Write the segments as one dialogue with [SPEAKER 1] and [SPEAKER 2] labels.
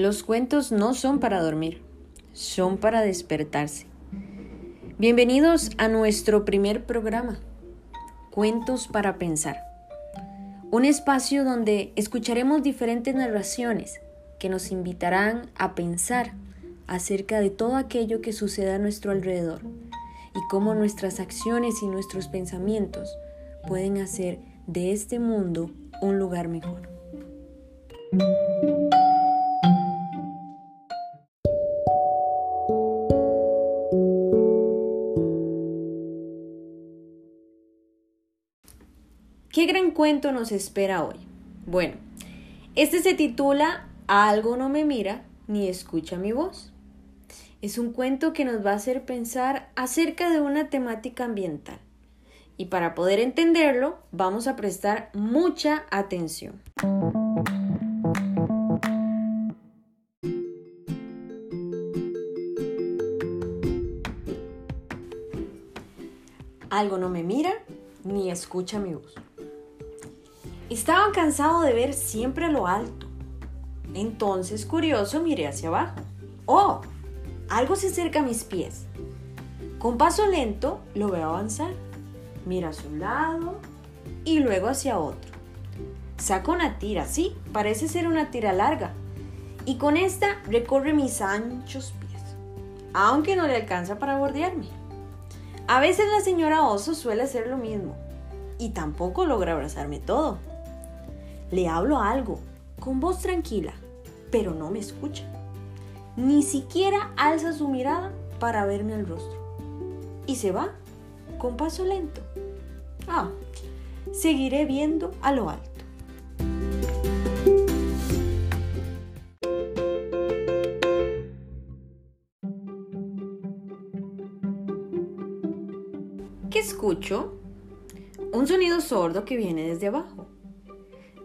[SPEAKER 1] Los cuentos no son para dormir, son para despertarse. Bienvenidos a nuestro primer programa, Cuentos para Pensar. Un espacio donde escucharemos diferentes narraciones que nos invitarán a pensar acerca de todo aquello que sucede a nuestro alrededor y cómo nuestras acciones y nuestros pensamientos pueden hacer de este mundo un lugar mejor. Cuento nos espera hoy? Bueno, este se titula Algo no me mira ni escucha mi voz. Es un cuento que nos va a hacer pensar acerca de una temática ambiental. Y para poder entenderlo, vamos a prestar mucha atención. Algo no me mira ni escucha mi voz. Estaba cansado de ver siempre lo alto. Entonces, curioso, miré hacia abajo. ¡Oh! Algo se acerca a mis pies. Con paso lento lo veo avanzar. Mira hacia un lado y luego hacia otro. Saca una tira, sí, parece ser una tira larga. Y con esta recorre mis anchos pies, aunque no le alcanza para bordearme. A veces la señora oso suele hacer lo mismo y tampoco logra abrazarme todo. Le hablo algo, con voz tranquila, pero no me escucha. Ni siquiera alza su mirada para verme al rostro. Y se va, con paso lento. Ah, seguiré viendo a lo alto. ¿Qué escucho? Un sonido sordo que viene desde abajo.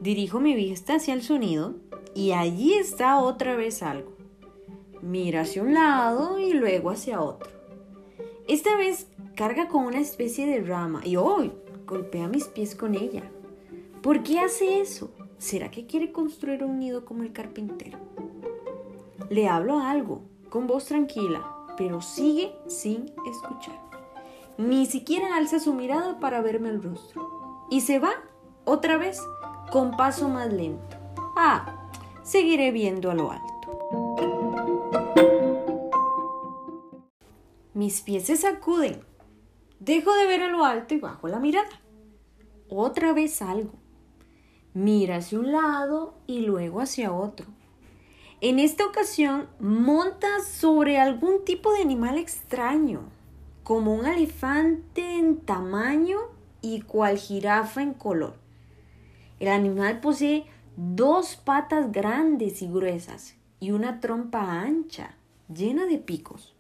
[SPEAKER 1] Dirijo mi vista hacia el sonido y allí está otra vez algo. Mira hacia un lado y luego hacia otro. Esta vez carga con una especie de rama y hoy golpea mis pies con ella. ¿Por qué hace eso? ¿Será que quiere construir un nido como el carpintero? Le hablo algo, con voz tranquila, pero sigue sin escuchar. Ni siquiera alza su mirada para verme el rostro. Y se va, otra vez, con paso más lento. Ah, seguiré viendo a lo alto. Mis pies se sacuden. Dejo de ver a lo alto y bajo la mirada. Otra vez algo. Mira hacia un lado y luego hacia otro. En esta ocasión monta sobre algún tipo de animal extraño, como un elefante en tamaño y cual jirafa en color. El animal posee dos patas grandes y gruesas y una trompa ancha, llena de picos.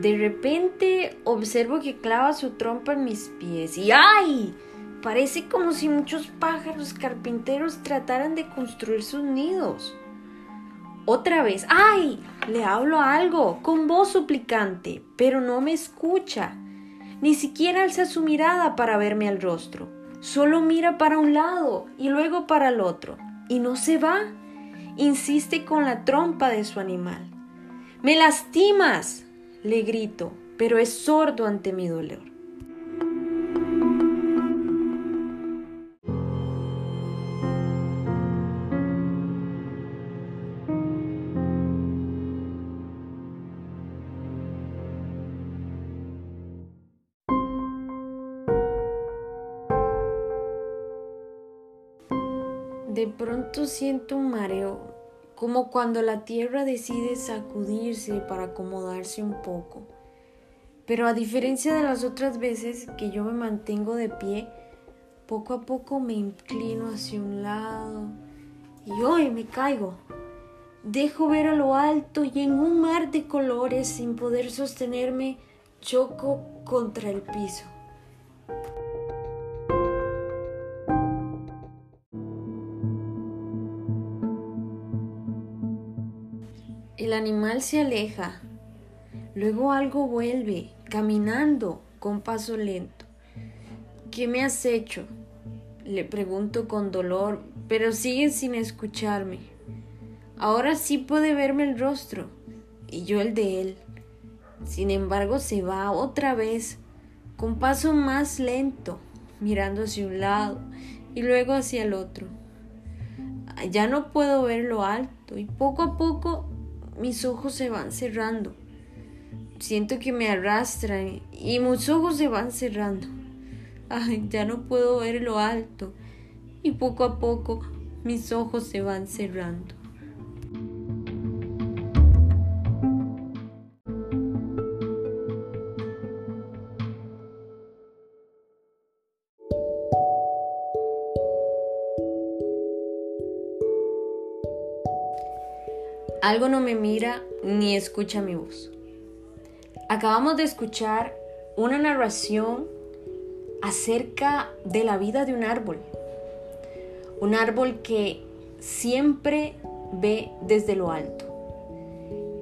[SPEAKER 1] De repente observo que clava su trompa en mis pies y ¡ay! Parece como si muchos pájaros carpinteros trataran de construir sus nidos. Otra vez, ¡ay! Le hablo algo, con voz suplicante, pero no me escucha. Ni siquiera alza su mirada para verme al rostro. Solo mira para un lado y luego para el otro. Y no se va. Insiste con la trompa de su animal. ¡Me lastimas! Le grito, pero es sordo ante mi dolor. De pronto siento un mareo, como cuando la tierra decide sacudirse para acomodarse un poco. Pero a diferencia de las otras veces que yo me mantengo de pie, poco a poco me inclino hacia un lado y hoy me caigo. Dejo ver a lo alto y en un mar de colores sin poder sostenerme choco contra el piso. Animal se aleja. Luego algo vuelve, caminando con paso lento. ¿Qué me has hecho? Le pregunto con dolor, pero sigue sin escucharme. Ahora sí puede verme el rostro y yo el de él. Sin embargo, se va otra vez, con paso más lento, mirando hacia un lado y luego hacia el otro. Ya no puedo ver lo alto y poco a poco mis ojos se van cerrando. Siento que me arrastran y mis ojos se van cerrando. Ay, ya no puedo ver lo alto y poco a poco mis ojos se van cerrando. Algo no me mira ni escucha mi voz. Acabamos de escuchar una narración acerca de la vida de un árbol. Un árbol que siempre ve desde lo alto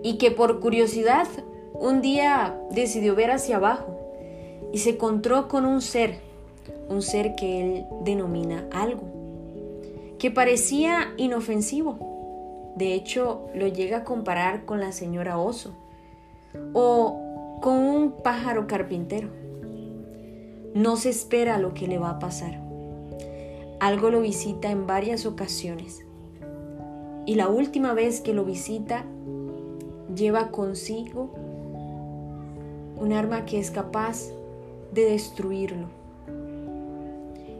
[SPEAKER 1] y que por curiosidad un día decidió ver hacia abajo y se encontró con un ser, un ser que él denomina algo, que parecía inofensivo de hecho, lo llega a comparar con la señora oso o con un pájaro carpintero. No se espera lo que le va a pasar. Algo lo visita en varias ocasiones. Y la última vez que lo visita, lleva consigo un arma que es capaz de destruirlo.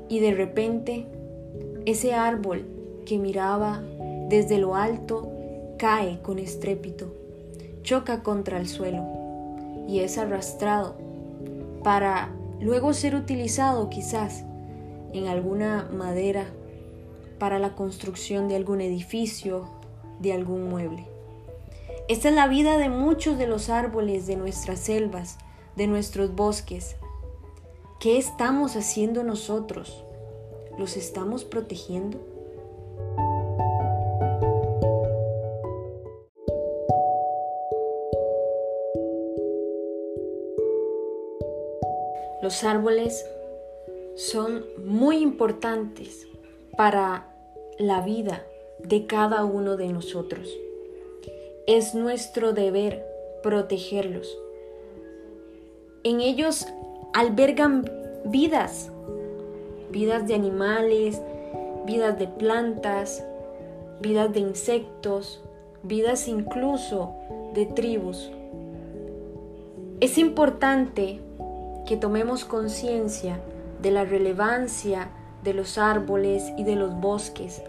[SPEAKER 1] Y de repente, ese árbol que miraba desde lo alto cae con estrépito, choca contra el suelo y es arrastrado para luego ser utilizado quizás en alguna madera para la construcción de algún edificio, de algún mueble. Esta es la vida de muchos de los árboles de nuestras selvas, de nuestros bosques. ¿Qué estamos haciendo nosotros? ¿Los estamos protegiendo? Los árboles son muy importantes para la vida de cada uno de nosotros. Es nuestro deber protegerlos. En ellos albergan vidas, vidas de animales, vidas de plantas, vidas de insectos, vidas incluso de tribus. Es importante que tomemos conciencia de la relevancia de los árboles y de los bosques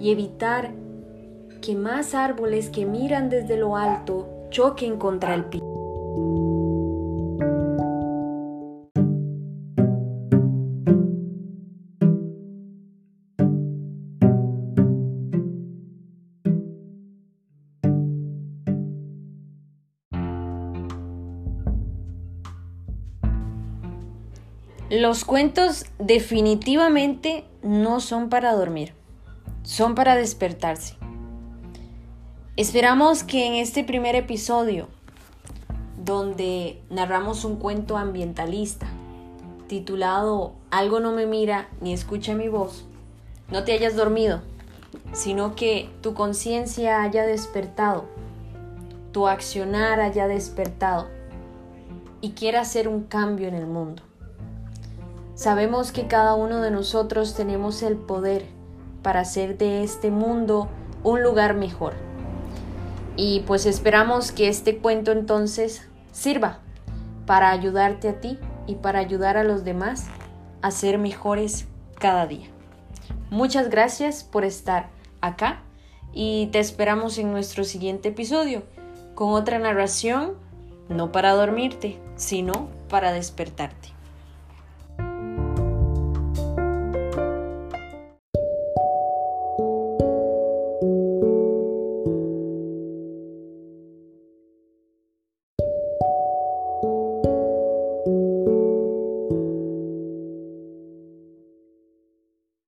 [SPEAKER 1] y evitar que más árboles que miran desde lo alto choquen contra el piso. Los cuentos definitivamente no son para dormir, son para despertarse. Esperamos que en este primer episodio, donde narramos un cuento ambientalista, titulado Algo no me mira ni escucha mi voz, no te hayas dormido, sino que tu conciencia haya despertado, tu accionar haya despertado y quiera hacer un cambio en el mundo. Sabemos que cada uno de nosotros tenemos el poder para hacer de este mundo un lugar mejor. Y pues esperamos que este cuento entonces sirva para ayudarte a ti y para ayudar a los demás a ser mejores cada día. Muchas gracias por estar acá y te esperamos en nuestro siguiente episodio con otra narración, no para dormirte, sino para despertarte.